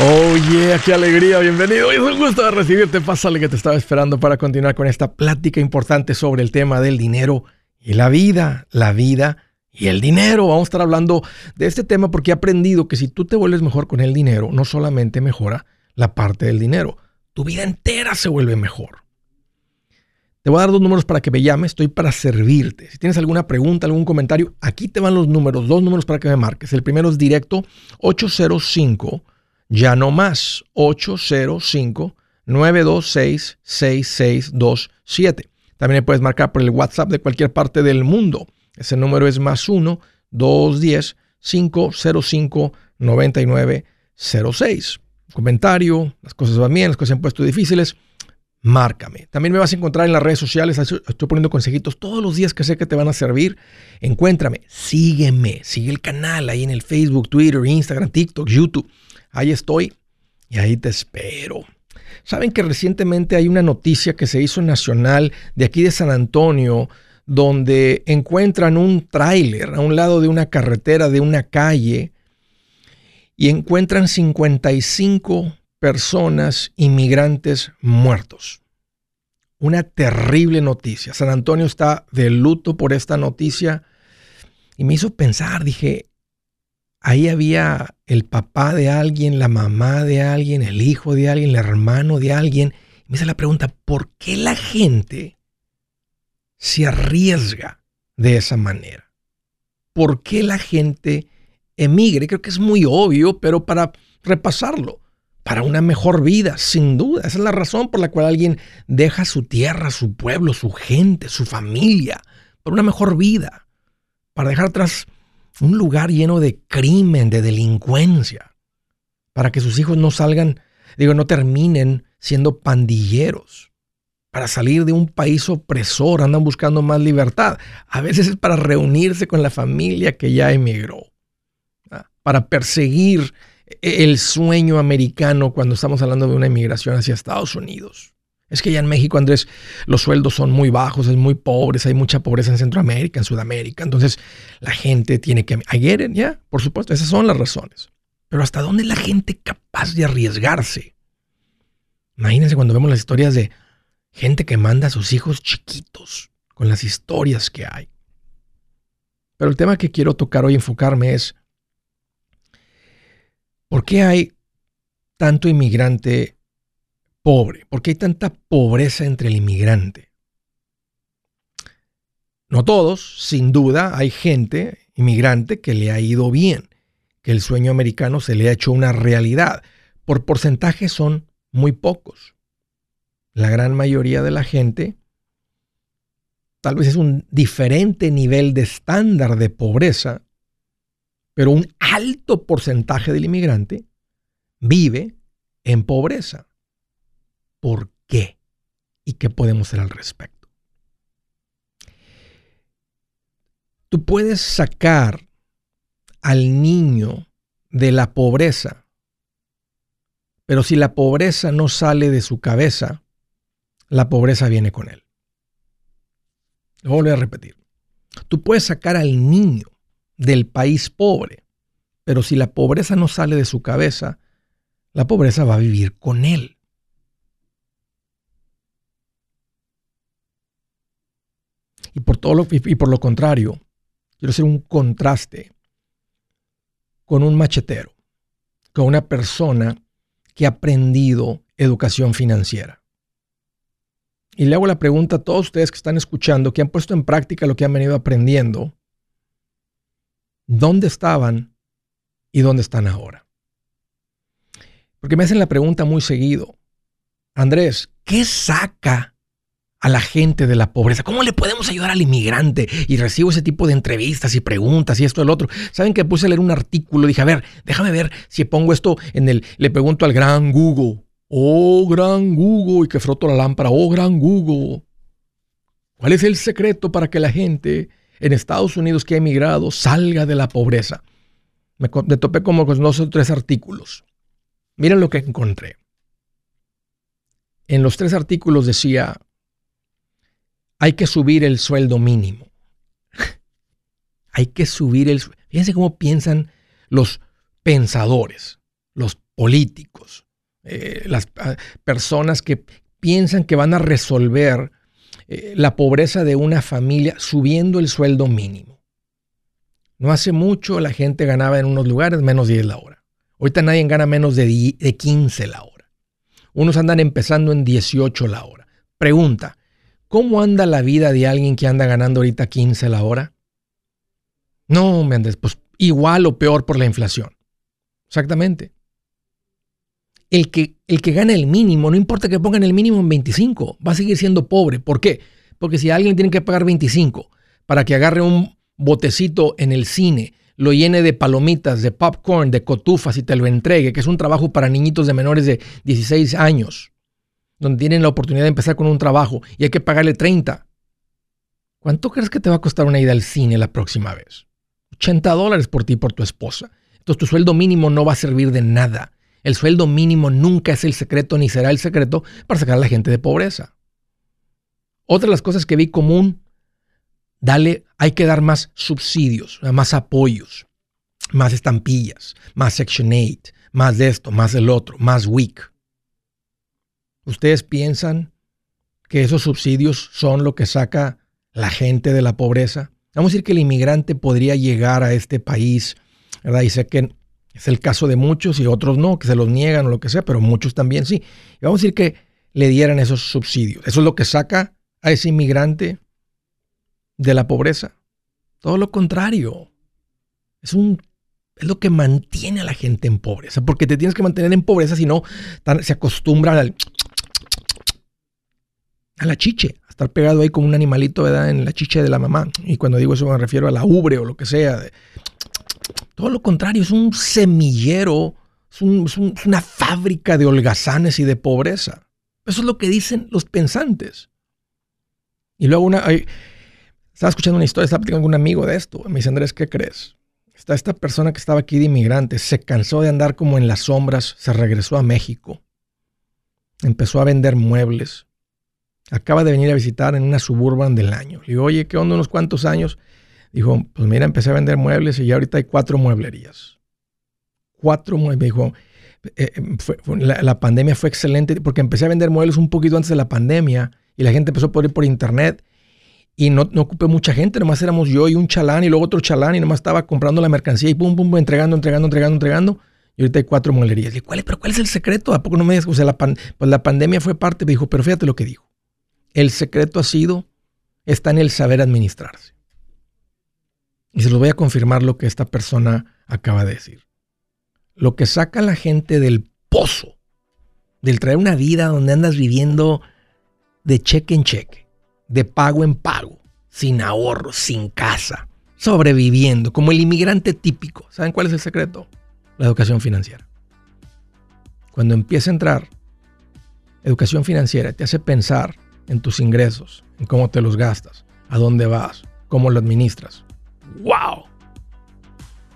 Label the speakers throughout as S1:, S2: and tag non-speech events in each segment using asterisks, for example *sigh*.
S1: Oh yeah, qué alegría, bienvenido. Es un gusto recibirte. Pásale que te estaba esperando para continuar con esta plática importante sobre el tema del dinero y la vida, la vida y el dinero. Vamos a estar hablando de este tema porque he aprendido que si tú te vuelves mejor con el dinero, no solamente mejora la parte del dinero, tu vida entera se vuelve mejor. Te voy a dar dos números para que me llames, estoy para servirte. Si tienes alguna pregunta, algún comentario, aquí te van los números, dos números para que me marques. El primero es directo 805 ya no más. 805-926-6627. También puedes marcar por el WhatsApp de cualquier parte del mundo. Ese número es más 1-210-505-9906. Comentario, las cosas van bien, las cosas se han puesto difíciles. Márcame. También me vas a encontrar en las redes sociales. Estoy poniendo consejitos todos los días que sé que te van a servir. Encuéntrame, sígueme, sigue el canal ahí en el Facebook, Twitter, Instagram, TikTok, YouTube ahí estoy y ahí te espero. Saben que recientemente hay una noticia que se hizo nacional de aquí de San Antonio, donde encuentran un tráiler a un lado de una carretera, de una calle, y encuentran 55 personas inmigrantes muertos. Una terrible noticia. San Antonio está de luto por esta noticia y me hizo pensar, dije, ahí había el papá de alguien, la mamá de alguien, el hijo de alguien, el hermano de alguien. me hice la pregunta, ¿por qué la gente se arriesga de esa manera? ¿Por qué la gente emigre? Creo que es muy obvio, pero para repasarlo, para una mejor vida, sin duda. Esa es la razón por la cual alguien deja su tierra, su pueblo, su gente, su familia, por una mejor vida, para dejar atrás un lugar lleno de crimen, de delincuencia, para que sus hijos no salgan, digo, no terminen siendo pandilleros, para salir de un país opresor, andan buscando más libertad. A veces es para reunirse con la familia que ya emigró, para perseguir el sueño americano cuando estamos hablando de una emigración hacia Estados Unidos. Es que ya en México, Andrés, los sueldos son muy bajos, es muy pobres, hay mucha pobreza en Centroamérica, en Sudamérica. Entonces, la gente tiene que... I ya, por supuesto, esas son las razones. Pero ¿hasta dónde es la gente capaz de arriesgarse? Imagínense cuando vemos las historias de gente que manda a sus hijos chiquitos, con las historias que hay. Pero el tema que quiero tocar hoy, enfocarme es, ¿por qué hay tanto inmigrante pobre? ¿Por qué hay tanta pobreza entre el inmigrante? No todos, sin duda, hay gente inmigrante que le ha ido bien, que el sueño americano se le ha hecho una realidad. Por porcentaje son muy pocos. La gran mayoría de la gente tal vez es un diferente nivel de estándar de pobreza, pero un alto porcentaje del inmigrante vive en pobreza por qué y qué podemos hacer al respecto. Tú puedes sacar al niño de la pobreza, pero si la pobreza no sale de su cabeza, la pobreza viene con él. Lo voy a repetir. Tú puedes sacar al niño del país pobre, pero si la pobreza no sale de su cabeza, la pobreza va a vivir con él. Y por, todo lo, y por lo contrario, quiero hacer un contraste con un machetero, con una persona que ha aprendido educación financiera. Y le hago la pregunta a todos ustedes que están escuchando, que han puesto en práctica lo que han venido aprendiendo, ¿dónde estaban y dónde están ahora? Porque me hacen la pregunta muy seguido, Andrés, ¿qué saca a la gente de la pobreza? ¿Cómo le podemos ayudar al inmigrante? Y recibo ese tipo de entrevistas y preguntas y esto el otro. ¿Saben que puse a leer un artículo? Dije, a ver, déjame ver si pongo esto en el... Le pregunto al gran Google. Oh, gran Google. Y que froto la lámpara. Oh, gran Google. ¿Cuál es el secreto para que la gente en Estados Unidos que ha emigrado salga de la pobreza? Me, topé como con dos o tres artículos. Miren lo que encontré. En los tres artículos decía, hay que subir el sueldo mínimo. *laughs* hay que subir el... Fíjense cómo piensan los pensadores, los políticos, eh, las ah, personas que piensan que van a resolver eh, la pobreza de una familia subiendo el sueldo mínimo. No hace mucho la gente ganaba en unos lugares menos de 10 la hora. Ahorita nadie gana menos de, de 15 la hora. Unos andan empezando en 18 la hora. Pregunta, ¿cómo anda la vida de alguien que anda ganando ahorita 15 la hora? No, me andes, pues igual o peor por la inflación. Exactamente. El que, el que gana el mínimo, no importa que pongan el mínimo en 25, va a seguir siendo pobre. ¿Por qué? Porque si alguien tiene que pagar 25 para que agarre un botecito en el cine, lo llene de palomitas, de popcorn, de cotufas y te lo entregue, que es un trabajo para niñitos de menores de 16 años, donde tienen la oportunidad de empezar con un trabajo y hay que pagarle 30. ¿Cuánto crees que te va a costar una ida al cine la próxima vez? 80 dólares por ti y por tu esposa. Entonces tu sueldo mínimo no va a servir de nada. El sueldo mínimo nunca es el secreto ni será el secreto para sacar a la gente de pobreza. Otra de las cosas que vi común, dale, hay que dar más subsidios, más apoyos, más estampillas, más Section 8, más de esto, más del otro, más WIC. ¿Ustedes piensan que esos subsidios son lo que saca la gente de la pobreza? Vamos a decir que el inmigrante podría llegar a este país, ¿verdad? Y sé que es el caso de muchos y otros no, que se los niegan o lo que sea, pero muchos también sí. Y vamos a decir que le dieran esos subsidios. Eso es lo que saca a ese inmigrante de la pobreza. Todo lo contrario. Es un lo que mantiene a la gente en pobreza, porque te tienes que mantener en pobreza si no se acostumbra al, a la chiche, a estar pegado ahí como un animalito ¿verdad? en la chiche de la mamá. Y cuando digo eso me refiero a la ubre o lo que sea. Todo lo contrario, es un semillero, es, una fábrica de holgazanes y de pobreza. Eso es lo que dicen los pensantes. Y luego una, estaba escuchando una historia, estaba platicando con un amigo de esto. Me dice, Andrés, ¿qué crees? Está esta persona que estaba aquí de inmigrante, se cansó de andar como en las sombras, se regresó a México, empezó a vender muebles. Acaba de venir a visitar en una suburban del año. Le digo, oye, ¿qué onda unos cuantos años? Dijo, pues mira, empecé a vender muebles y ya ahorita hay cuatro mueblerías. Cuatro muebles. Dijo, eh, eh, la, pandemia fue excelente porque empecé a vender muebles un poquito antes de la pandemia y la gente empezó a poder ir por internet y no, no ocupé mucha gente, nomás éramos yo y un chalán y luego otro chalán y nomás estaba comprando la mercancía y pum, pum, entregando, entregando, entregando, entregando. Y ahorita hay cuatro mueblerías. Y ¿cuál, pero ¿cuál es el secreto? ¿A poco no me digas? O sea, la, pues la pandemia fue parte. Me dijo, pero fíjate lo que dijo. El secreto ha sido, está en el saber administrarse. Y se los voy a confirmar lo que esta persona acaba de decir. Lo que saca a la gente del pozo, del traer una vida donde andas viviendo de cheque en cheque, de pago en pago, sin ahorro, sin casa, sobreviviendo, como el inmigrante típico. ¿Saben cuál es el secreto? La educación financiera. Cuando empieza a entrar educación financiera, te hace pensar en tus ingresos, en cómo te los gastas, a dónde vas, cómo lo administras. ¡Wow!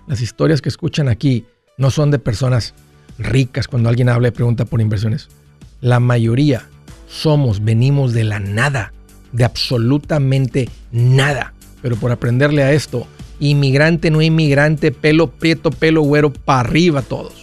S1: Las historias que escuchan aquí no son de personas ricas cuando alguien habla y pregunta por inversiones. La mayoría somos, venimos de la nada, de absolutamente nada. Pero por aprenderle a esto, inmigrante, no inmigrante, pelo prieto, pelo güero, para arriba todos.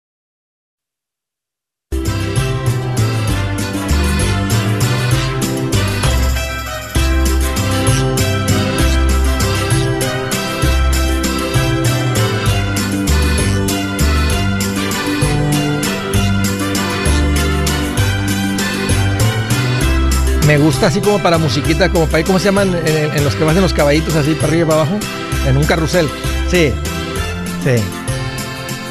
S1: Me gusta así como para musiquita, como para ir, ¿cómo se llaman? En, los que vas en los caballitos así para arriba y para abajo. En un carrusel. Sí. Sí.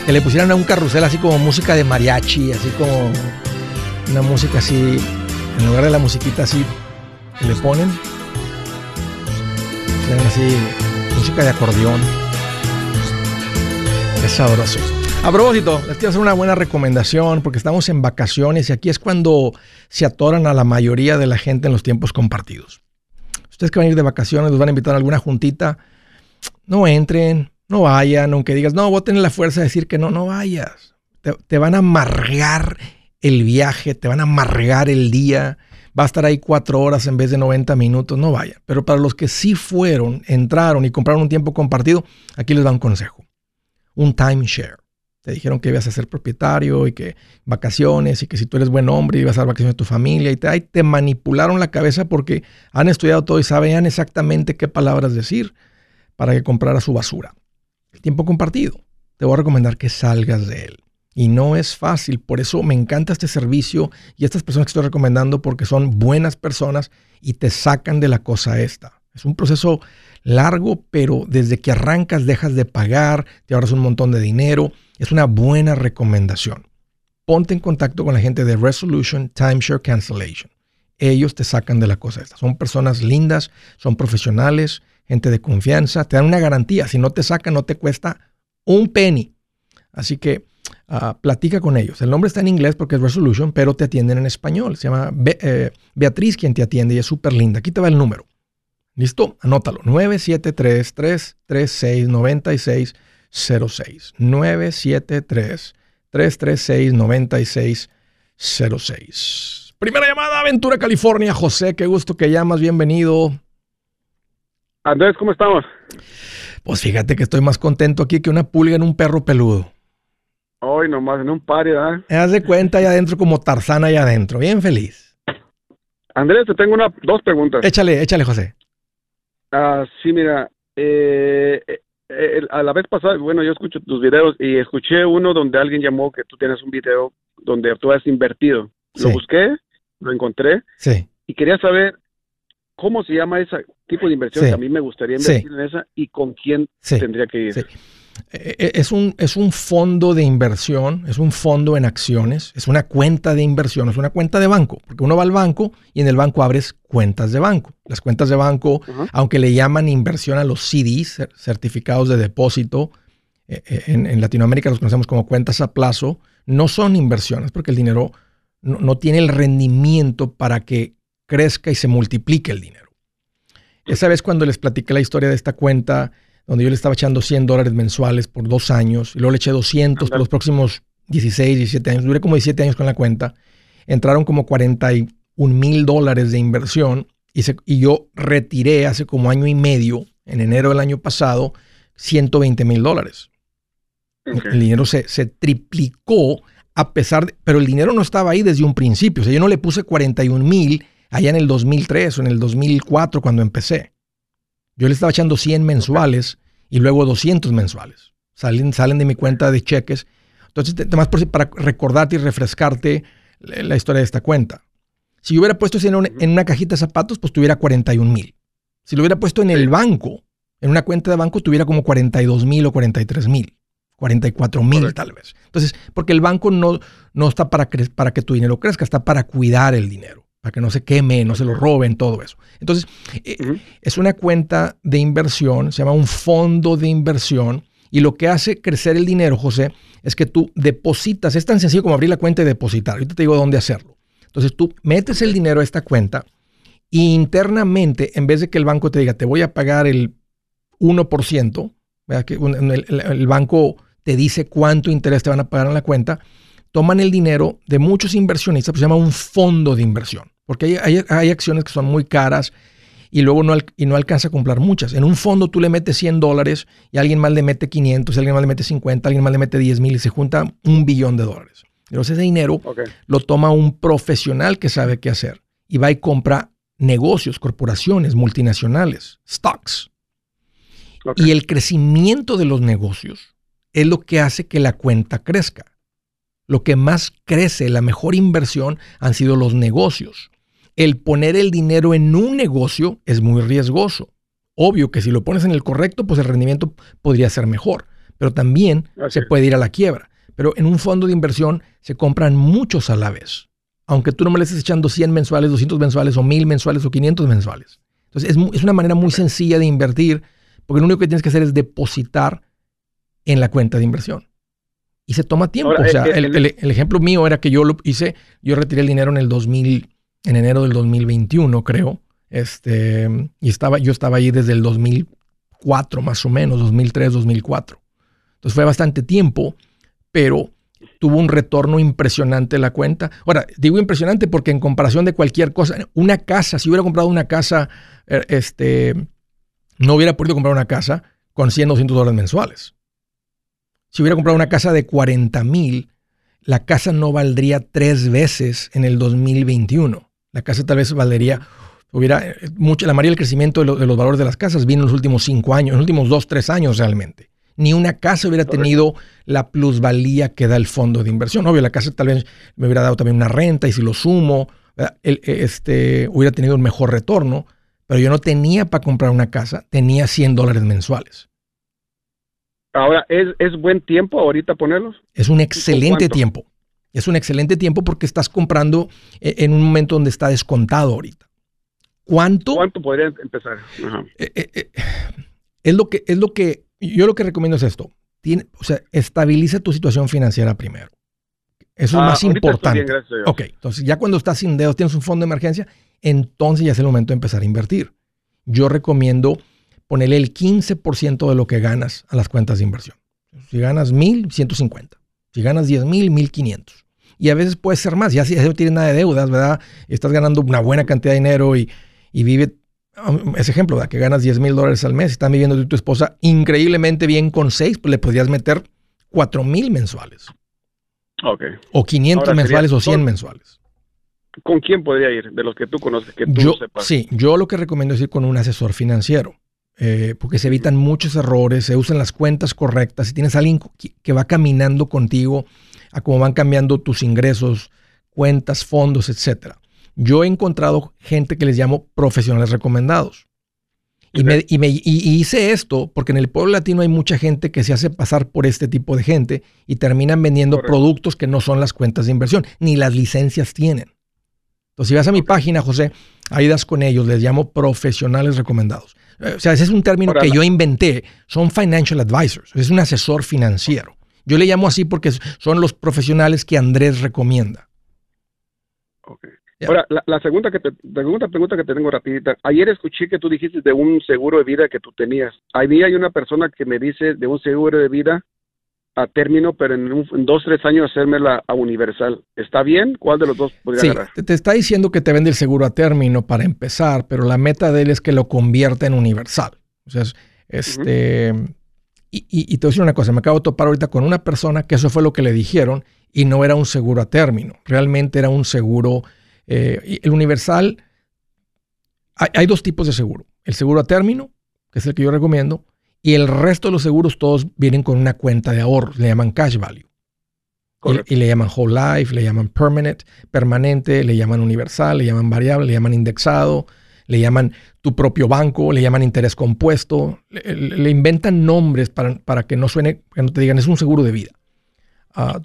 S1: Que le pusieran a un carrusel así como música de mariachi, así como una música así, en lugar de la musiquita así que le ponen. Así, música de acordeón. Es sabroso. A propósito, les quiero hacer una buena recomendación porque estamos en vacaciones y aquí es cuando se atoran a la mayoría de la gente en los tiempos compartidos. Ustedes que van a ir de vacaciones, los van a invitar a alguna juntita, no entren, no vayan, aunque digas, no, voy a la fuerza de decir que no, no vayas. Te, te van a amargar el viaje, te van a amargar el día, va a estar ahí cuatro horas en vez de 90 minutos, no vayan. Pero para los que sí fueron, entraron y compraron un tiempo compartido, aquí les da un consejo. Un timeshare. Te dijeron que ibas a ser propietario y que vacaciones y que si tú eres buen hombre ibas a dar vacaciones a tu familia y te, te manipularon la cabeza porque han estudiado todo y saben exactamente qué palabras decir para que comprara su basura. El tiempo compartido. Te voy a recomendar que salgas de él. Y no es fácil, por eso me encanta este servicio y estas personas que estoy recomendando porque son buenas personas y te sacan de la cosa esta. Es un proceso largo, pero desde que arrancas dejas de pagar, te ahorras un montón de dinero es una buena recomendación. Ponte en contacto con la gente de Resolution Timeshare Cancellation. Ellos te sacan de la cosa esta. Son personas lindas, son profesionales, gente de confianza, te dan una garantía. Si no te sacan, no te cuesta un penny. Así que ah, platica con ellos. El nombre está en inglés porque es Resolution, pero te atienden en español. Se llama eh, Beatriz quien te atiende y es súper linda. Aquí te va el número. ¿Listo? Anótalo. 973 336 96 06 973 336 9606. Primera llamada, Aventura, California. José, qué gusto que llamas, bienvenido.
S2: Andrés, ¿cómo estamos?
S1: Pues fíjate que estoy más contento aquí que una pulga en un perro peludo.
S2: Hoy nomás en un par, ¿verdad?
S1: Me das de cuenta allá adentro como Tarzana allá adentro, bien feliz.
S2: Andrés, te tengo una, dos preguntas.
S1: Échale, échale, José.
S2: Ah, sí, mira, eh, eh, a la vez pasada, bueno, yo escucho tus videos y escuché uno donde alguien llamó que tú tienes un video donde tú has invertido. Lo busqué, lo encontré.
S1: Sí.
S2: Y quería saber cómo se llama ese tipo de inversión. a mí me gustaría invertir en esa y con quién tendría que ir.
S1: Eh, eh, es un, es un fondo de inversión, es un fondo en acciones, es una cuenta de inversión, es una cuenta de banco, porque uno va al banco y en el banco abres cuentas de banco. Las cuentas de banco, aunque le llaman inversión a los CDs, certificados de depósito, eh, en, Latinoamérica los conocemos como cuentas a plazo, no son inversiones porque el dinero no, no tiene el rendimiento para que crezca y se multiplique el dinero. Esa vez cuando les platiqué la historia de esta cuenta, donde yo le estaba echando 100 dólares mensuales por dos años, y luego le eché 200 por los próximos 16, 17 años, duré como 17 años con la cuenta, entraron como 41 mil dólares de inversión y, y yo retiré hace como año y medio, en enero del año pasado, 120 mil dólares. El dinero se, se, triplicó a pesar de, pero el dinero no estaba ahí desde un principio, o sea, yo no le puse 41 mil allá en el 2003 o en el 2004 cuando empecé. Yo le estaba echando 100 mensuales y luego 200 mensuales. Salen, salen de mi cuenta de cheques. Entonces, además para recordarte y refrescarte la historia de esta cuenta. Si yo hubiera puesto ese en, una cajita de zapatos, pues tuviera 41 mil. Si lo hubiera puesto en el banco, en una cuenta de banco, tuviera como 42 mil o 43 mil. 44 mil tal vez. Entonces, porque el banco no, no está para, para que tu dinero crezca, está para cuidar el dinero, para que no se queme, no se lo roben, todo eso. Entonces, eh, es una cuenta de inversión, se llama un fondo de inversión, y lo que hace crecer el dinero, José, es que tú depositas, es tan sencillo como abrir la cuenta y depositar. Ahorita te digo dónde hacerlo. Entonces, tú metes el dinero a esta cuenta y internamente, en vez de que el banco te diga, te voy a pagar el 1%, que el, banco te dice cuánto interés te van a pagar en la cuenta, toman el dinero de muchos inversionistas, pues se llama un fondo de inversión, porque hay, acciones que son muy caras y luego no, y no alcanza a comprar muchas. En un fondo tú le metes 100 dólares y alguien más le mete 500, alguien más le mete 50, alguien más le mete 10 mil y se junta un billón de dólares. Entonces ese dinero lo toma un profesional que sabe qué hacer y va y compra negocios, corporaciones, multinacionales, stocks. Y el crecimiento de los negocios es lo que hace que la cuenta crezca. Lo que más crece, la mejor inversión han sido los negocios. El poner el dinero en un negocio es muy riesgoso. Obvio que si lo pones en el correcto, pues el rendimiento podría ser mejor, pero también se puede ir a la quiebra. Pero en un fondo de inversión se compran muchos a la vez aunque tú no me le estés echando 100 mensuales, 200 mensuales o 1000 mensuales o 500 mensuales. Entonces es, una manera muy sencilla de invertir porque lo único que tienes que hacer es depositar en la cuenta de inversión. Y se toma tiempo. o sea, el, ejemplo mío era que yo lo hice, yo retiré el dinero en el 2000, en enero del 2021, creo. Este, y estaba, yo estaba ahí desde el 2004 más o menos, 2003, 2004. Entonces fue bastante tiempo, pero tuvo un retorno impresionante la cuenta. Ahora, digo impresionante porque en comparación de cualquier cosa, una casa, si hubiera comprado una casa, eh, este, no hubiera podido comprar una casa con 100, 200 dólares mensuales. Si hubiera comprado una casa de 40 mil, la casa no valdría tres veces en el 2021. La casa tal vez valdría, hubiera, eh, mucho, la mayoría del crecimiento de, de los valores de las casas vino en los últimos cinco años, en los últimos dos, tres años realmente ni una casa hubiera tenido la plusvalía que da el fondo de inversión. Obvio, la casa tal vez me hubiera dado también una renta y si lo sumo, e, este, hubiera tenido un mejor retorno, pero yo no tenía para comprar una casa, tenía 100 dólares mensuales.
S2: Ahora, ¿es, ¿es buen tiempo ahorita ponerlos?
S1: Es un excelente tiempo. Es un excelente tiempo porque estás comprando e, en un momento donde está descontado ahorita. ¿Cuánto?
S2: ¿Cuánto podría empezar?
S1: Eh, es, lo que, es lo que yo lo que recomiendo es esto. Tiene, o sea, estabiliza tu situación financiera primero. Eso es ah, más importante. ok, entonces ya cuando estás sin dedos, tienes un fondo de emergencia, entonces ya es el momento de empezar a invertir. Yo recomiendo ponerle el 15% de lo que ganas a las cuentas de inversión. Si ganas 1000, 150. Si ganas 10 mil, 1500. Y a veces puede ser más, ya si no tienes nada de deudas, ¿verdad? Estás ganando una buena cantidad de dinero y, y vive ese ejemplo, ¿verdad? que ganas 10 mil dólares al mes y estás viviendo tu esposa increíblemente bien con 6, pues le podrías meter 4 mil mensuales.
S2: Okay.
S1: O 500 mensuales o 100 mensuales.
S2: ¿Con quién podría ir? De los que tú conoces, que tú
S1: yo, sepas. Sí, yo lo que recomiendo es ir con un asesor financiero. Eh, porque se evitan muchos errores, se usan las cuentas correctas. Si tienes alguien que va caminando contigo a cómo van cambiando tus ingresos, cuentas, fondos, etcétera. Yo he encontrado gente que les llamo profesionales recomendados. Y, me, hice esto porque en el pueblo latino hay mucha gente que se hace pasar por este tipo de gente y terminan vendiendo productos que no son las cuentas de inversión, ni las licencias tienen. Entonces, si vas a mi página, José, ahí das con ellos, les llamo profesionales recomendados. O sea, ese es un término que yo inventé, son financial advisors, es un asesor financiero. Yo le llamo así porque son los profesionales que Andrés recomienda.
S2: Okay. Ahora, la, segunda, que te, segunda pregunta que te tengo rapidita. Ayer escuché que tú dijiste de un seguro de vida que tú tenías. Ahí hay una persona que me dice de un seguro de vida a término, pero en, un, en dos, tres años hacérmela a universal. ¿Está bien? ¿Cuál de los dos podría
S1: sí, Te, está diciendo que te vende el seguro a término para empezar, pero la meta de él es que lo convierta en universal. O sea, este... y, y, te voy a decir una cosa, me acabo de topar ahorita con una persona que eso fue lo que le dijeron y no era un seguro a término, realmente era un seguro eh, el universal, hay, dos tipos de seguro. El seguro a término, que es el que yo recomiendo, y el resto de los seguros todos vienen con una cuenta de ahorro, le llaman cash value. Y, le llaman whole life, le llaman permanent, permanente, le llaman universal, le llaman variable, le llaman indexado, le llaman tu propio banco, le llaman interés compuesto, le, inventan nombres para, para, que no suene, que no te digan, es un seguro de vida.
S2: Uh,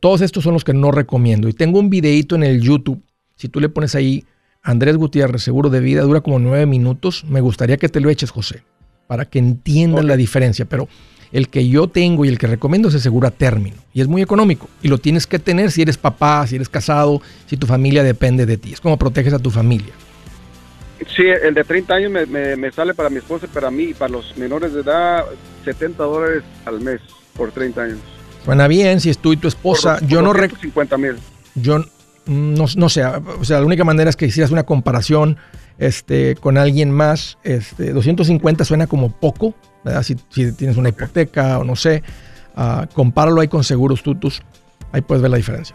S1: Todos estos son los que no recomiendo. Y tengo un videito en el YouTube, si tú le pones ahí Andrés Gutiérrez, seguro de vida, dura como nueve minutos. Me gustaría que te lo eches, José, para que entiendan la diferencia. Pero el que yo tengo y el que recomiendo es el seguro a término. Y es muy económico. Y lo tienes que tener si eres papá, si eres casado, si tu familia depende de ti. Es como proteges a tu familia.
S2: Sí, el de 30 años me, sale para mi esposa, para mí y para los menores de edad 70 dólares al mes por 30 años.
S1: Suena bien si es tú y tu esposa. yo no...
S2: 50 mil.
S1: Yo no, no sé, o sea, la única manera es que hicieras una comparación este, con alguien más. Este, 250 suena como poco, ¿verdad? Si, tienes una hipoteca o no sé, uh, compáralo ahí con seguros tutus, ahí puedes ver la diferencia.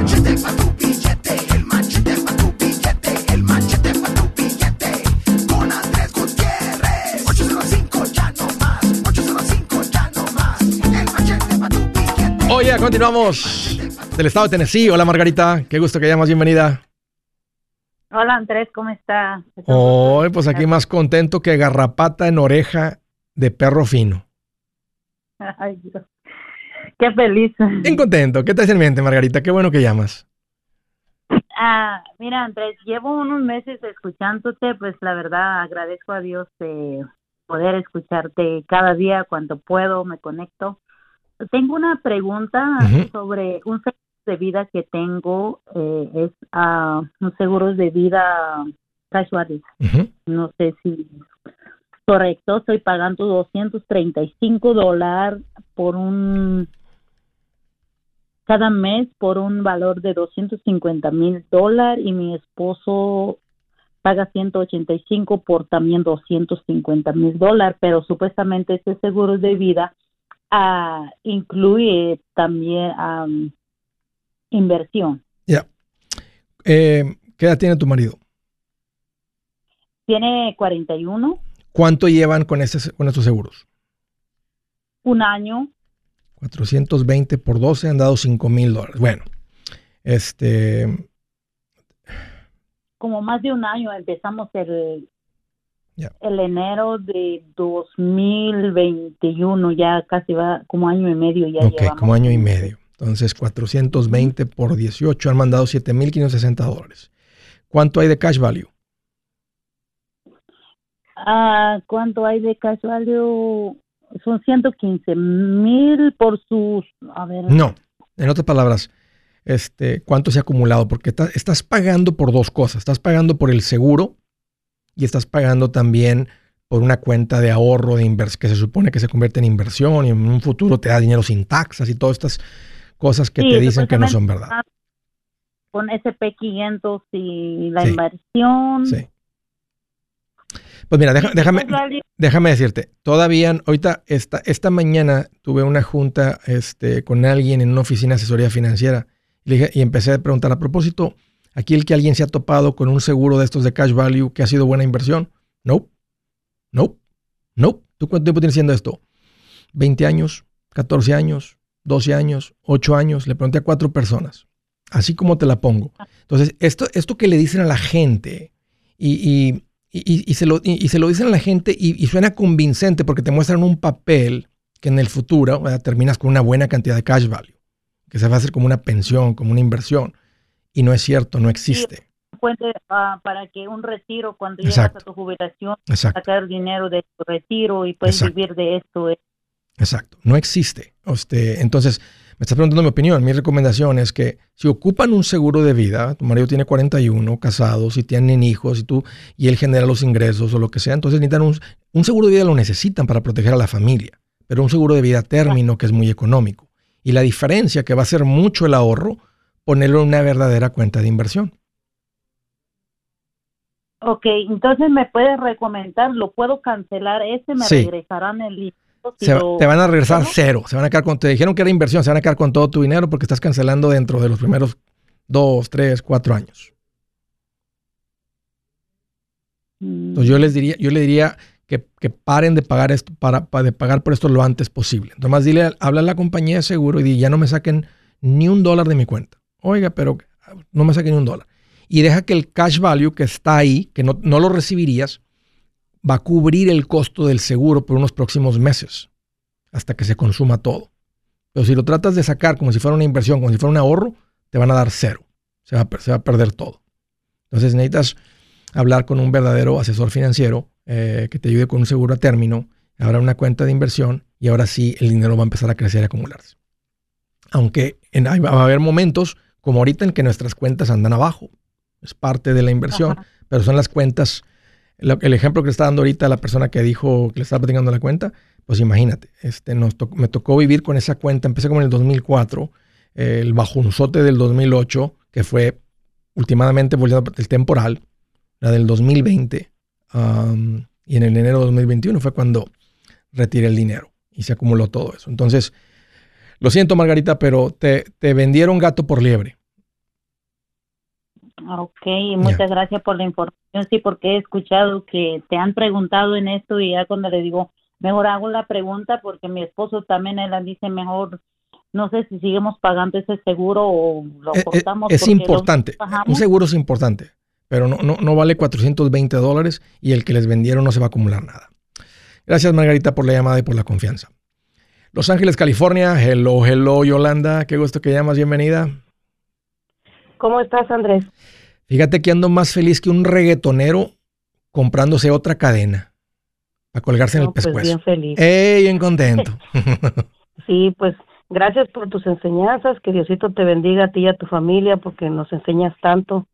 S3: machete para tu billete, el machete para tu billete, el machete para tu billete. Con Andrés Gutiérrez. 805 ya no más, 805 ya no más. El machete para tu billete. Oye, continuamos del estado de Tennessee. Hola Margarita, qué gusto que llamas, bienvenida.
S4: Hola Andrés, ¿cómo está?
S1: Hoy, pues aquí más contento que garrapata en oreja de perro fino. *laughs*
S4: Ay, Dios. Qué feliz.
S1: Bien contento. ¿Qué te hace en mente, Margarita? Qué bueno que llamas.
S4: Ah, mira, Andrés, llevo unos meses escuchándote, pues la verdad agradezco a Dios de poder escucharte cada día cuando puedo, me conecto. Tengo una pregunta sobre un seguro de vida que tengo, eh, es uh, un seguro de vida casual. No sé si correcto, estoy pagando 235 dólares por un cada mes por un valor de 250 mil dólares y mi esposo paga 185 por también 250 mil dólares, pero supuestamente este seguro de vida uh, incluye también inversión.
S1: Ya. Eh, ¿Qué edad tiene tu marido?
S4: Tiene 41.
S1: ¿Cuánto llevan con, este, con estos seguros?
S4: Un año.
S1: 420 por 12 han dado 5 mil dólares. Bueno, este...
S4: Como más de un año, empezamos el, el enero de 2021, ya casi va como año y medio ya
S1: Ok, como año y medio. Entonces, 420 por 18 han mandado 7.560 dólares. ¿Cuánto hay de cash value?
S4: Ah, ¿Cuánto hay de cash value? Son 115 mil por sus, a ver.
S1: No, en otras palabras, este, ¿cuánto se ha acumulado? Porque estás pagando por dos cosas. Estás pagando por el seguro y estás pagando también por una cuenta de ahorro de inversión que se supone que se convierte en inversión y en un futuro te da dinero sin taxas y todas estas cosas que te dicen que no son verdad.
S4: Con SP500 y la inversión. Sí.
S1: Pues mira, déjame, déjame decirte, todavía, ahorita, esta, esta mañana tuve una junta este, con alguien en una oficina de asesoría financiera y, y empecé a preguntar a propósito, aquí el que alguien se ha topado con un seguro de estos de cash value que ha sido buena inversión. No, no, no. ¿Tú cuánto tiempo tienes haciendo esto? 20 años, 14 años, 12 años, 8 años. Le pregunté a cuatro personas, así como te la pongo. Entonces, esto, esto que le dicen a la gente y y, se lo, y, se lo, dicen a la gente y, suena convincente porque te muestran un papel que en el futuro terminas con una buena cantidad de cash value, que se va a hacer como una pensión, como una inversión. Y no es cierto, no existe.
S4: puente ah, para que un retiro cuando llegas a tu jubilación, sacar dinero de tu retiro y puedes vivir de esto.
S1: Exacto, no existe. Este, entonces, me estás preguntando mi opinión. Mi recomendación es que si ocupan un seguro de vida, tu marido tiene 41, casados, si tienen hijos y tú y él genera los ingresos o lo que sea, entonces necesitan un, un seguro de vida lo necesitan para proteger a la familia, pero un seguro de vida término que es muy económico. Y la diferencia que va a ser mucho el ahorro, ponerlo en una verdadera cuenta de inversión.
S4: Ok, entonces me puedes recomendar, lo puedo cancelar, ese me regresarán el
S1: te van a regresar cero. Se van a quedar con, te dijeron que era inversión, se van a quedar con todo tu dinero porque estás cancelando dentro de los primeros dos, tres, cuatro años. Entonces yo les diría, yo le diría que, paren de pagar esto, para, de pagar por esto lo antes posible. Entonces más dile, habla a la compañía de seguro y di, ya no me saquen ni un dólar de mi cuenta. Oiga, pero no me saquen ni un dólar. Y deja que el cash value que está ahí, que no, no lo recibirías, va a cubrir el costo del seguro por unos próximos meses, hasta que se consuma todo. Pero si lo tratas de sacar como si fuera una inversión, como si fuera un ahorro, te van a dar cero. Se va, a perder todo. Entonces necesitas hablar con un verdadero asesor financiero eh, que te ayude con un seguro a término, habrá una cuenta de inversión y ahora sí el dinero va a empezar a crecer y acumularse. Aunque en, va a haber momentos como ahorita en que nuestras cuentas andan abajo. Es parte de la inversión, pero son las cuentas el ejemplo que le está dando ahorita la persona que dijo que le estaba platicando la cuenta, pues imagínate, este, nos me tocó vivir con esa cuenta, empecé como en el 2004, el bajunzote del 2008, que fue últimamente volviendo el temporal, la del 2020, y en el enero de 2021 fue cuando retiré el dinero y se acumuló todo eso. Entonces, lo siento Margarita, pero te, te vendieron gato por liebre.
S4: Ok, muchas gracias por la información. Sí, porque he escuchado que te han preguntado en esto y ya cuando le digo, mejor hago la pregunta porque mi esposo también él dice mejor, no sé si seguimos pagando ese seguro o lo
S1: eh, eh, cortamos. Es, importante, un seguro es importante, pero no, no, no vale 420 dólares y el que les vendieron no se va a acumular nada. Gracias Margarita por la llamada y por la confianza. Los Ángeles, California. Hello, hello, Yolanda. Qué gusto que llamas. Bienvenida.
S5: ¿Cómo estás, Andrés?
S1: Fíjate que ando más feliz que un reggaetonero comprándose otra cadena para colgarse en el pues pescuezo.
S5: bien feliz.
S1: ¡Ey, bien contento! *laughs* *laughs*
S5: sí, pues gracias por tus enseñanzas, que Diosito te bendiga a ti y a tu familia porque nos enseñas tanto.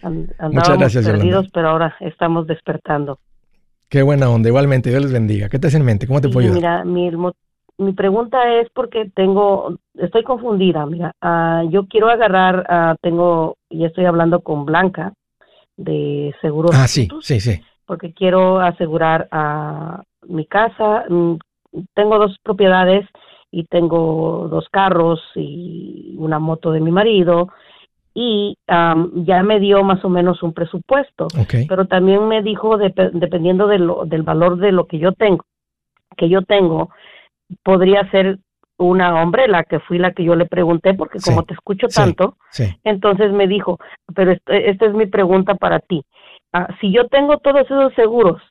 S1: Muchas gracias,
S5: perdidos, pero ahora estamos despertando.
S1: Qué buena onda, igualmente, Dios les bendiga. ¿Qué te hace en mente? ¿Cómo te puedo ayudar?
S5: Mira, mi, mi pregunta es porque tengo, estoy confundida, mira, uh, yo quiero agarrar, uh, tengo, y estoy hablando con Blanca de seguros.
S1: Ah, sí, sí, sí.
S5: Porque quiero asegurar a mi casa, mm, tengo dos propiedades y tengo dos carros y una moto de mi marido y um, ya me dio más o menos un presupuesto,
S1: okay.
S5: pero también me dijo dependiendo de lo, del valor de lo que yo tengo, que yo tengo, podría ser una la que fui la que yo le pregunté, porque como te escucho tanto, entonces me dijo, pero este, esta es mi pregunta para ti. Ah, si yo tengo todos esos seguros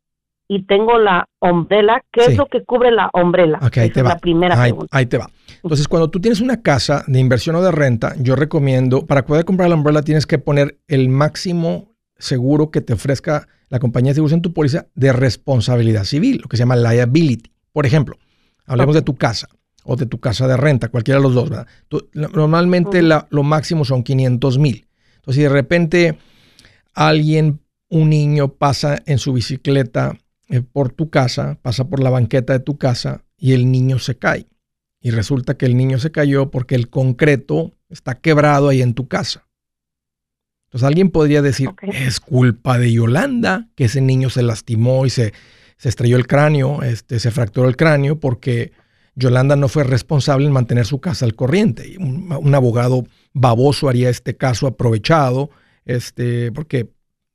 S5: y tengo la ombrela, ¿qué es lo que cubre la ombrela?
S1: ahí te va.
S5: la primera pregunta.
S1: Ahí te va. Entonces, cuando tú tienes una casa de inversión o de renta, yo recomiendo, para poder comprar la umbrella tienes que poner el máximo seguro que te ofrezca la compañía de seguros en tu póliza de responsabilidad civil, lo que se llama liability. Por ejemplo, Hablemos de tu casa o de tu casa de renta, cualquiera de los dos, ¿verdad? normalmente lo máximo son 500 mil. Entonces, si de repente alguien, un niño pasa en su bicicleta eh, por tu casa, pasa por la banqueta de tu casa y el niño se cae. Y resulta que el niño se cayó porque el concreto está quebrado ahí en tu casa. Entonces alguien podría decir, es culpa de Yolanda que ese niño se lastimó y se, se estrelló el cráneo, este, se fracturó el cráneo porque Yolanda no fue responsable en mantener su casa al corriente. Un, abogado baboso haría este caso aprovechado, este, porque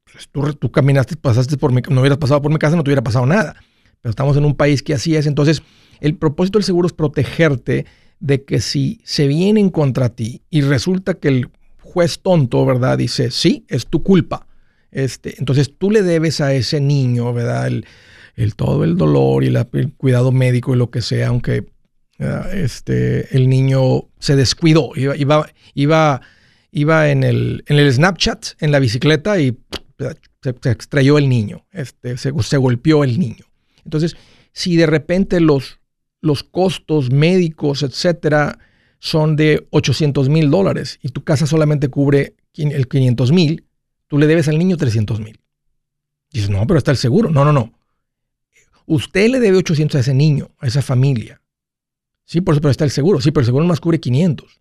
S1: pues, tú, tú, caminaste, pasaste por mi, no hubieras pasado por mi casa, no te hubiera pasado nada. Pero estamos en un país que así es. Entonces, el propósito del seguro es protegerte de que si se vienen contra ti y resulta que el juez tonto, ¿verdad? Dice, sí, es tu culpa. Este, entonces tú le debes a ese niño, ¿verdad? El, el todo el dolor y el cuidado médico y lo que sea, aunque ah, este, el niño se descuidó, iba, iba, iba en el, en el Snapchat, en la bicicleta y se, extrayó el niño, este, se, se, golpeó el niño. Entonces, si de repente los, los costos médicos, etcétera, son de 800 mil dólares y tu casa solamente cubre el 500 mil, tú le debes al niño 300 mil. Dices, no, pero está el seguro. No, no, no. Usted le debe 800 a ese niño, a esa familia. Sí, por eso pero está el seguro. Sí, pero el seguro más cubre 500.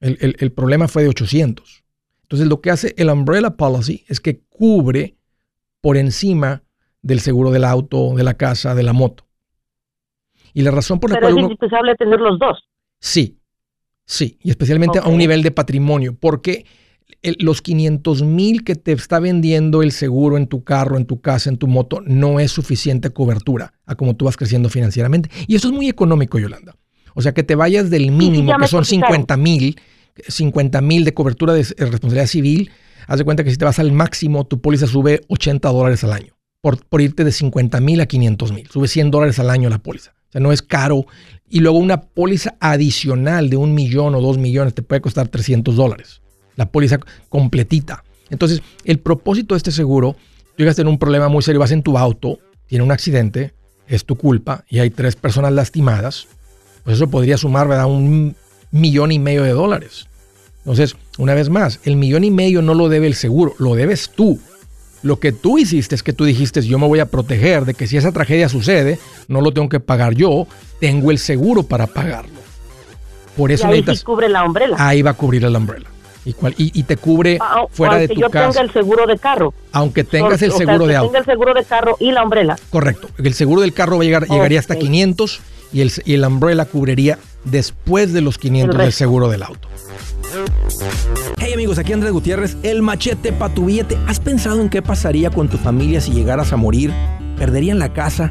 S1: El, el problema fue de 800. Entonces lo que hace el umbrella policy es que cubre por encima del seguro del auto, de la casa, de la moto. Y la razón por la
S5: cual... Pero es indispensable tener los dos.
S1: Sí, sí, y especialmente a un nivel de patrimonio, porque los 500 mil que te está vendiendo el seguro en tu carro, en tu casa, en tu moto, no es suficiente cobertura a como tú vas creciendo financieramente. Y eso es muy económico, Yolanda. O sea, que te vayas del mínimo, que son 50 mil, 50 mil de cobertura de responsabilidad civil, haz de cuenta que si te vas al máximo, tu póliza sube 80 dólares al año. Por, por irte de 50 mil a 500 mil. Sube 100 dólares al año la póliza. O sea, no es caro. Y luego una póliza adicional de un millón o dos millones te puede costar 300 dólares. La póliza completita. Entonces, el propósito de este seguro, tú llegas a tener un problema muy serio, vas en tu auto, tiene un accidente, es tu culpa y hay tres personas lastimadas, pues eso podría sumar, ¿verdad? Un millón y medio de dólares. Entonces, una vez más, el millón y medio no lo debe el seguro, lo debes tú. Lo que tú hiciste es que tú dijiste, yo me voy a proteger de que si esa tragedia sucede, no lo tengo que pagar yo, tengo el seguro para pagarlo. Por eso
S5: y ahí cubre la umbrella.
S1: Ahí va a cubrir el umbrella. Y, y, te cubre ah, fuera de tu
S5: yo tenga el seguro de carro.
S1: Aunque tengas el seguro de auto.
S5: Tenga el seguro de carro y la umbrella.
S1: Correcto. El seguro del carro va a llegar, llegaría hasta 500 y el, y el umbrella cubriría después de los 500 del seguro del auto.
S3: Hey amigos, aquí Andrés Gutiérrez, el machete para tu billete. ¿Has pensado en qué pasaría con tu familia si llegaras a morir? ¿Perderían la casa?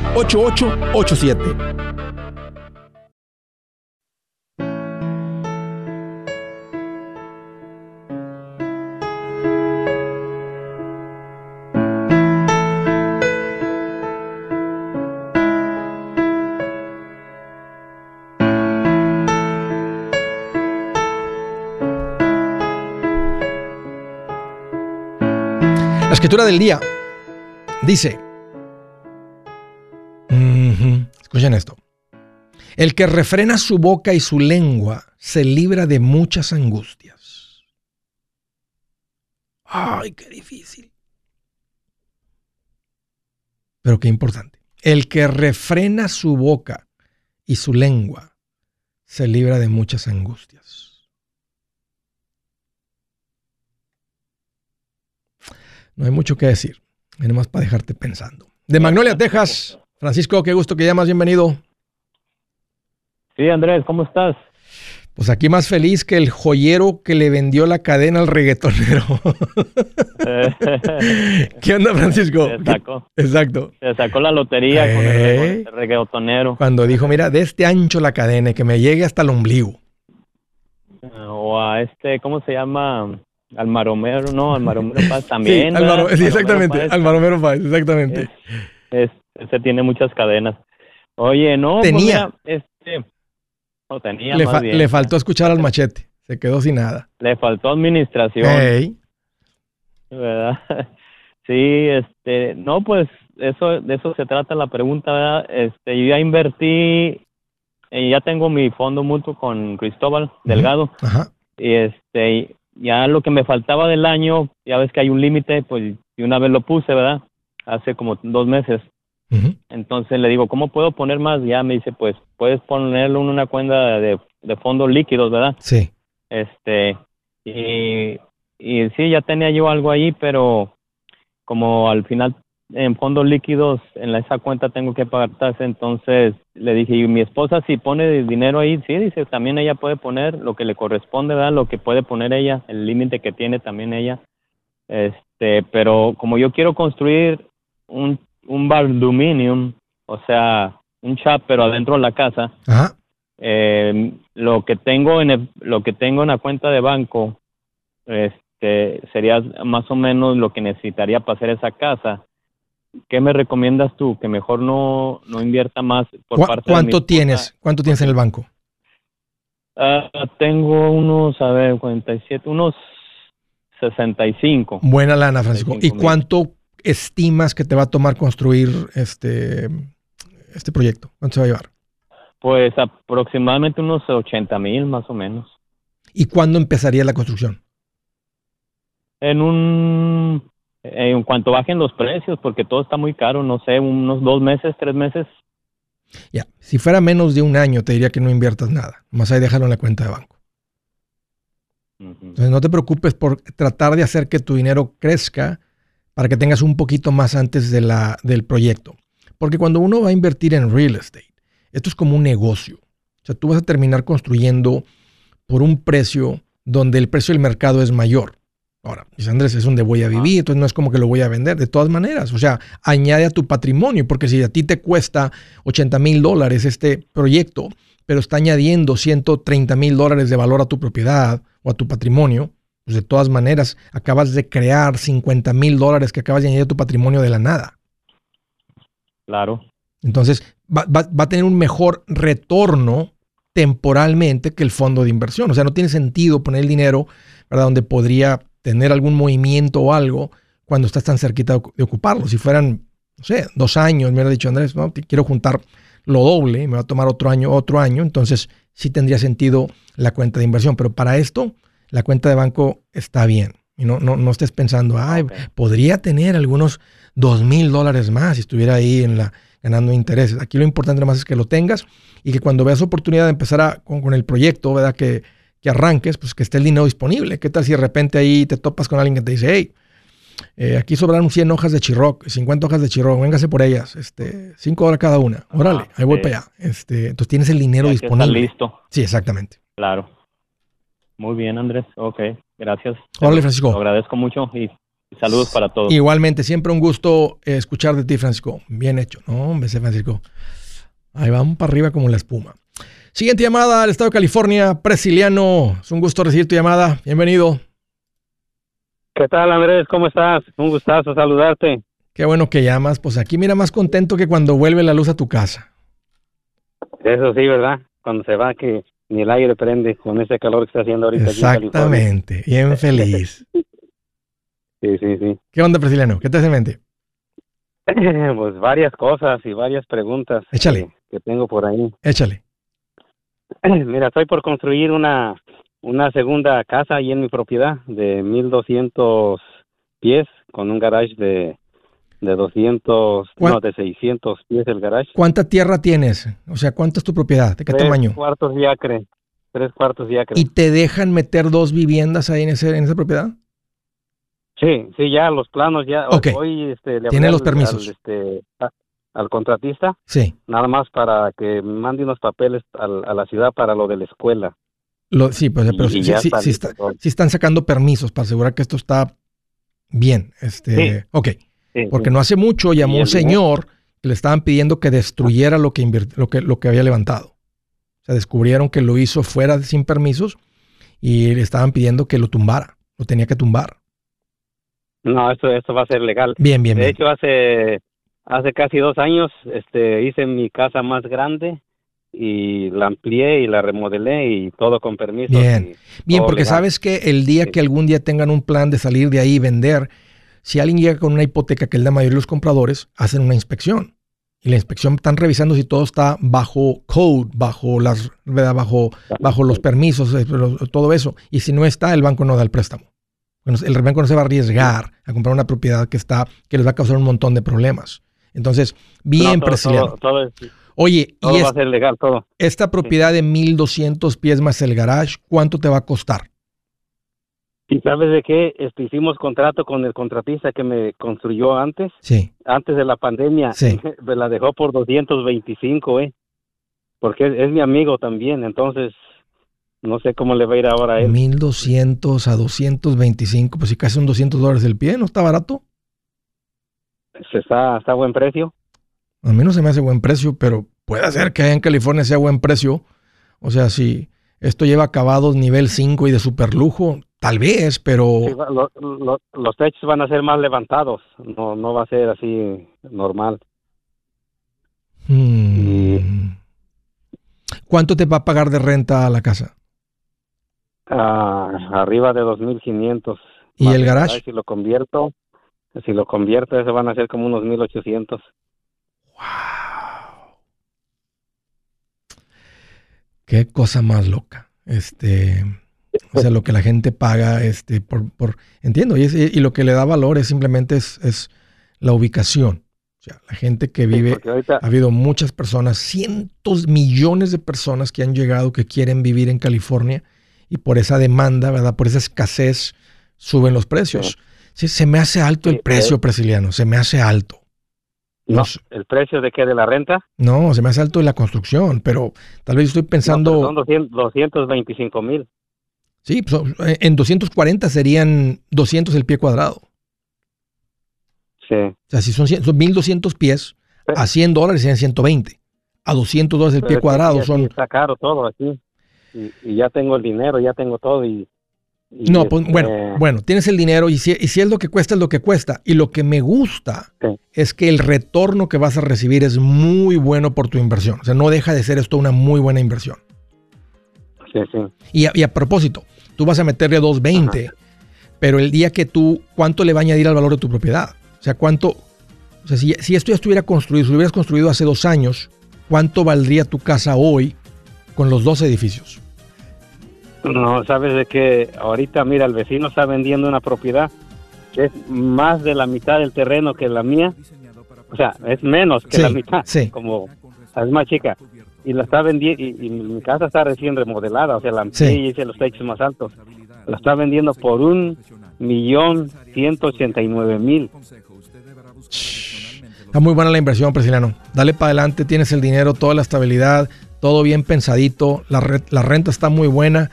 S3: 844-748-8887
S1: escritura del día dice, esto, el que refrena su boca y su lengua se libra de muchas angustias. Ay, qué difícil. Pero qué importante. El que refrena su boca y su lengua se libra de muchas angustias. No hay mucho que decir. Hay más para dejarte pensando. De Magnolia, Texas. Francisco, qué gusto que llamas. Bienvenido.
S6: Sí, Andrés, ¿cómo estás?
S1: Pues aquí más feliz que el joyero que le vendió la cadena al reggaetonero. *laughs* ¿Qué onda, Francisco?
S6: Se sacó.
S1: Exacto.
S6: Se sacó la lotería con el eh. reggaetonero.
S1: Cuando dijo, mira, de este ancho la cadena, que me llegue hasta el ombligo.
S6: O a este, ¿cómo se llama? Al Maromero, no, al Maromero Paz *laughs* también.
S1: Sí, exactamente, al Maromero Paz, exactamente.
S6: Ese tiene muchas cadenas. Oye, no,
S1: pues tenía.
S6: este, no tenía
S1: le, le faltó escuchar al machete, se quedó sin nada.
S6: Le faltó administración. ¿Verdad? *laughs* Sí, este, no, pues eso, de eso se trata la pregunta, ¿verdad? Este, yo ya invertí, y ya tengo mi fondo mutuo con Cristóbal Delgado. Ajá. Y este, ya lo que me faltaba del año, ya ves que hay un límite, pues y una vez lo puse, ¿verdad? Hace como dos meses. Entonces le digo, ¿cómo puedo poner más? Ya me dice, pues puedes ponerlo en una cuenta de de fondos líquidos, ¿verdad?
S1: Sí.
S6: Este, y, y sí, ya tenía yo algo ahí, pero como al final en fondos líquidos en esa cuenta tengo que pagar tasas, entonces le dije, y mi esposa si pone dinero ahí, sí, dice, también ella puede poner lo que le corresponde, ¿verdad? Lo que puede poner ella, el límite que tiene también ella. Este, pero como yo quiero construir un, un bardominium, o sea, un chat pero adentro de la casa, eh, lo que tengo en lo que tengo en la cuenta de banco, este, sería más o menos lo que necesitaría para hacer esa casa ¿qué me recomiendas tú? Que mejor no, no invierta más
S1: por parte ¿Cuánto de tienes? ¿Cuánto tienes en el banco?
S6: Uh, tengo unos, a ver, 47, unos 65.
S1: Buena lana, Francisco. ¿Y cuánto estimas que te va a tomar construir este, este proyecto? ¿Cuánto se va a llevar?
S6: Pues aproximadamente unos 80 mil más o menos.
S1: ¿Y cuándo empezaría la construcción?
S6: En un en cuanto bajen los precios, porque todo está muy caro, no sé, unos dos meses, tres meses.
S1: Ya, si fuera menos de un año, te diría que no inviertas nada. Más ahí déjalo en la cuenta de banco. Entonces no te preocupes por tratar de hacer que tu dinero crezca para que tengas un poquito más antes de la, del proyecto. Porque cuando uno va a invertir en real estate, esto es como un negocio. O sea, tú vas a terminar construyendo por un precio donde el precio del mercado es mayor. Ahora, dice Andrés, es donde voy a vivir, entonces no es como que lo voy a vender. De todas maneras, o sea, añade a tu patrimonio, porque si a ti te cuesta 80 mil dólares este proyecto, pero está añadiendo 130 mil dólares de valor a tu propiedad o a tu patrimonio, pues de todas maneras acabas de crear 50 mil dólares que acabas de añadir a tu patrimonio de la nada.
S6: Claro.
S1: Entonces, va, va a tener un mejor retorno temporalmente que el fondo de inversión. O sea, no tiene sentido poner el dinero, ¿verdad? Donde podría tener algún movimiento o algo cuando estás tan cerquita de ocuparlo. Si fueran, no sé, dos años, me hubiera dicho Andrés, no, quiero juntar lo doble, me va a tomar otro año, otro año, entonces sí tendría sentido la cuenta de inversión. Pero para esto, la cuenta de banco está bien. Y no, no, no estés pensando, ay, podría tener algunos dos mil dólares más si estuviera ahí en la, ganando intereses. Aquí lo importante más es que lo tengas y que cuando veas oportunidad de empezar con, con el proyecto, ¿verdad? Que, que arranques, pues que esté el dinero disponible. ¿Qué tal si de repente ahí te topas con alguien que te dice, hey, eh, aquí sobraron 100 hojas de chirroc, 50 hojas de chirroc, véngase por ellas, este, 5 horas cada una. Órale, ahí voy para allá. Este, entonces tienes el dinero disponible.
S6: listo.
S1: Sí, exactamente.
S6: Claro. Muy bien, Andrés. Ok, gracias.
S1: Órale, Francisco.
S6: Lo agradezco mucho y saludos para todos.
S1: Igualmente, siempre un gusto escuchar de ti, Francisco. Bien hecho, ¿no? Hombre, Francisco. Ahí vamos para arriba como la espuma. Siguiente llamada al estado de California, Presiliano. Es un gusto recibir tu llamada. Bienvenido.
S7: ¿Qué tal, Andrés? ¿Cómo estás? Un gustazo saludarte.
S1: Qué bueno que llamas. Pues aquí mira más contento que cuando vuelve la luz a tu casa.
S7: Eso sí, ¿verdad? Cuando se va que ni el aire prende con ese calor que está haciendo ahorita.
S1: Exactamente. Bien *laughs* feliz.
S7: sí, sí, sí.
S1: ¿Qué onda, Presiliano? ¿Qué te hace en mente? *laughs*
S7: pues varias cosas y varias preguntas.
S1: Échale.
S7: que tengo por ahí. *clears throat*
S1: Échale.
S7: Mira, estoy por construir una, una segunda casa ahí en mi propiedad de 1200 pies con un garage de, de 200, no, de 600 pies el garage.
S1: ¿Cuánta tierra tienes? O sea, ¿cuánta es tu propiedad? ¿De qué
S7: Tres
S1: tamaño?
S7: cuartos de acre. Tres cuartos de acre.
S1: ¿Y te dejan meter dos viviendas ahí en, ese, en esa propiedad?
S7: Sí, sí, ya los planos ya.
S1: Okay.
S7: Hoy este, le
S1: Tiene los permisos.
S7: este, al contratista.
S1: Sí.
S7: Nada más para que mande unos papeles a, la ciudad para lo de la escuela.
S1: Lo, sí, pues, pero sí, sí, sí, están sacando permisos para asegurar que esto está bien. Este, ok. Porque no hace mucho llamó un señor que le estaban pidiendo que destruyera lo que, lo, que, lo que había levantado. O sea, descubrieron que lo hizo fuera sin permisos y le estaban pidiendo que lo tumbara. Lo tenía que tumbar.
S7: No, esto, esto va a ser legal.
S1: Bien, bien.
S7: De
S1: bien.
S7: hecho, hace hace casi dos años este, hice mi casa más grande y la amplié y la remodelé y todo con permiso.
S1: Bien, bien, porque sabes que el día que algún día tengan un plan de salir de ahí y vender, si alguien llega con una hipoteca que es la mayoría de los compradores, hacen una inspección. Y la inspección están revisando si todo está bajo code, bajo las, bajo, bajo los permisos, eh, todo eso. Y si no está, el banco no da el préstamo. El banco no se va a arriesgar a comprar una propiedad que está, que les va a causar un montón de problemas. Entonces, bien no, Oye,
S7: todo va a ser legal, todo.
S1: Esta propiedad de 1200 pies más el garage, ¿cuánto te va a costar?
S7: ¿Y sabes de qué? Este, hicimos contrato con el contratista que me construyó antes.
S1: Sí.
S7: Antes de la pandemia.
S1: Sí. *laughs*
S7: Me la dejó por 225, ¿eh? Porque es, es mi amigo también, entonces no sé cómo le va a ir ahora a él.
S1: 1200 a 225, pues si casi son 200 dólares el pie, ¿no está barato?
S7: Está, está a buen precio.
S1: A mí no se me hace buen precio, pero puede ser que allá en California sea buen precio. O sea, si esto lleva acabados nivel 5 y de super lujo, tal vez, pero...
S7: los techos van a ser más levantados, no, no va a ser así normal.
S1: Hmm. ¿Cuánto te va a pagar de renta a la casa?
S7: Ah, arriba de 2.500.
S1: ¿Y el garage?
S7: Si lo convierto, si lo convierto, eso van a ser como unos 1.800.
S1: ¡Wow! Qué cosa más loca. Este, o sea, lo que la gente paga, este, por, por entiendo, y, y, lo que le da valor es simplemente es, es la ubicación. O sea, la gente que vive, ha habido muchas personas, cientos, millones de personas que han llegado que quieren vivir en California y por esa demanda, ¿verdad? Por esa escasez suben los precios. Sí, se me hace alto el precio, presiliano, se me hace alto.
S7: No, ¿El precio de qué? ¿De la renta?
S1: No, se me hace alto de la construcción, pero tal vez estoy pensando...
S7: No, son 225 mil.
S1: Sí, pues, en 240 serían 200 el pie cuadrado.
S7: Sí.
S1: O sea, si son, son 1200 pies, a 100 dólares serían 120. A 200 dólares el pie cuadrado son...
S7: Está caro todo aquí y, ya tengo el dinero, ya tengo todo y...
S1: no, pues bueno, bueno, tienes el dinero y si, y si, es lo que cuesta, es lo que cuesta. Y lo que me gusta es que el retorno que vas a recibir es muy bueno por tu inversión. O sea, no deja de ser esto una muy buena inversión.
S7: Sí, sí.
S1: Y a, y a propósito, tú vas a meterle 220, pero el día que tú, ¿cuánto le va a añadir al valor de tu propiedad? O sea, ¿cuánto? O sea, si, si esto ya estuviera construido, si lo hubieras construido hace dos años, ¿cuánto valdría tu casa hoy con los dos edificios?
S7: No, sabes de que ahorita, mira, el vecino está vendiendo una propiedad que es más de la mitad del terreno que la mía. O sea, es menos que la mitad.
S1: Sí.
S7: Como es más chica. Y la está vendiendo, y, mi casa está recién remodelada, o sea, la amplié y hice los techos más altos. La está vendiendo por un millón ciento ochenta y nueve mil.
S1: Está muy buena la inversión, Presiliano. Dale para adelante, tienes el dinero, toda la estabilidad, todo bien pensadito, la, la renta está muy buena.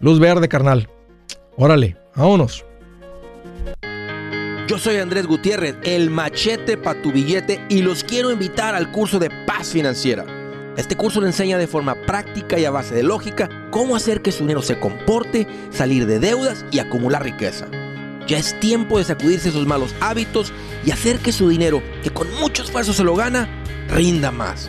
S1: Luz verde, carnal. Órale, vámonos.
S3: Yo soy Andrés Gutiérrez, el machete para tu billete y los quiero invitar al curso de paz financiera. Este curso le enseña de forma práctica y a base de lógica cómo hacer que su dinero se comporte, salir de deudas y acumular riqueza. Ya es tiempo de sacudirse esos malos hábitos y hacer que su dinero, que con mucho esfuerzo se lo gana, rinda más.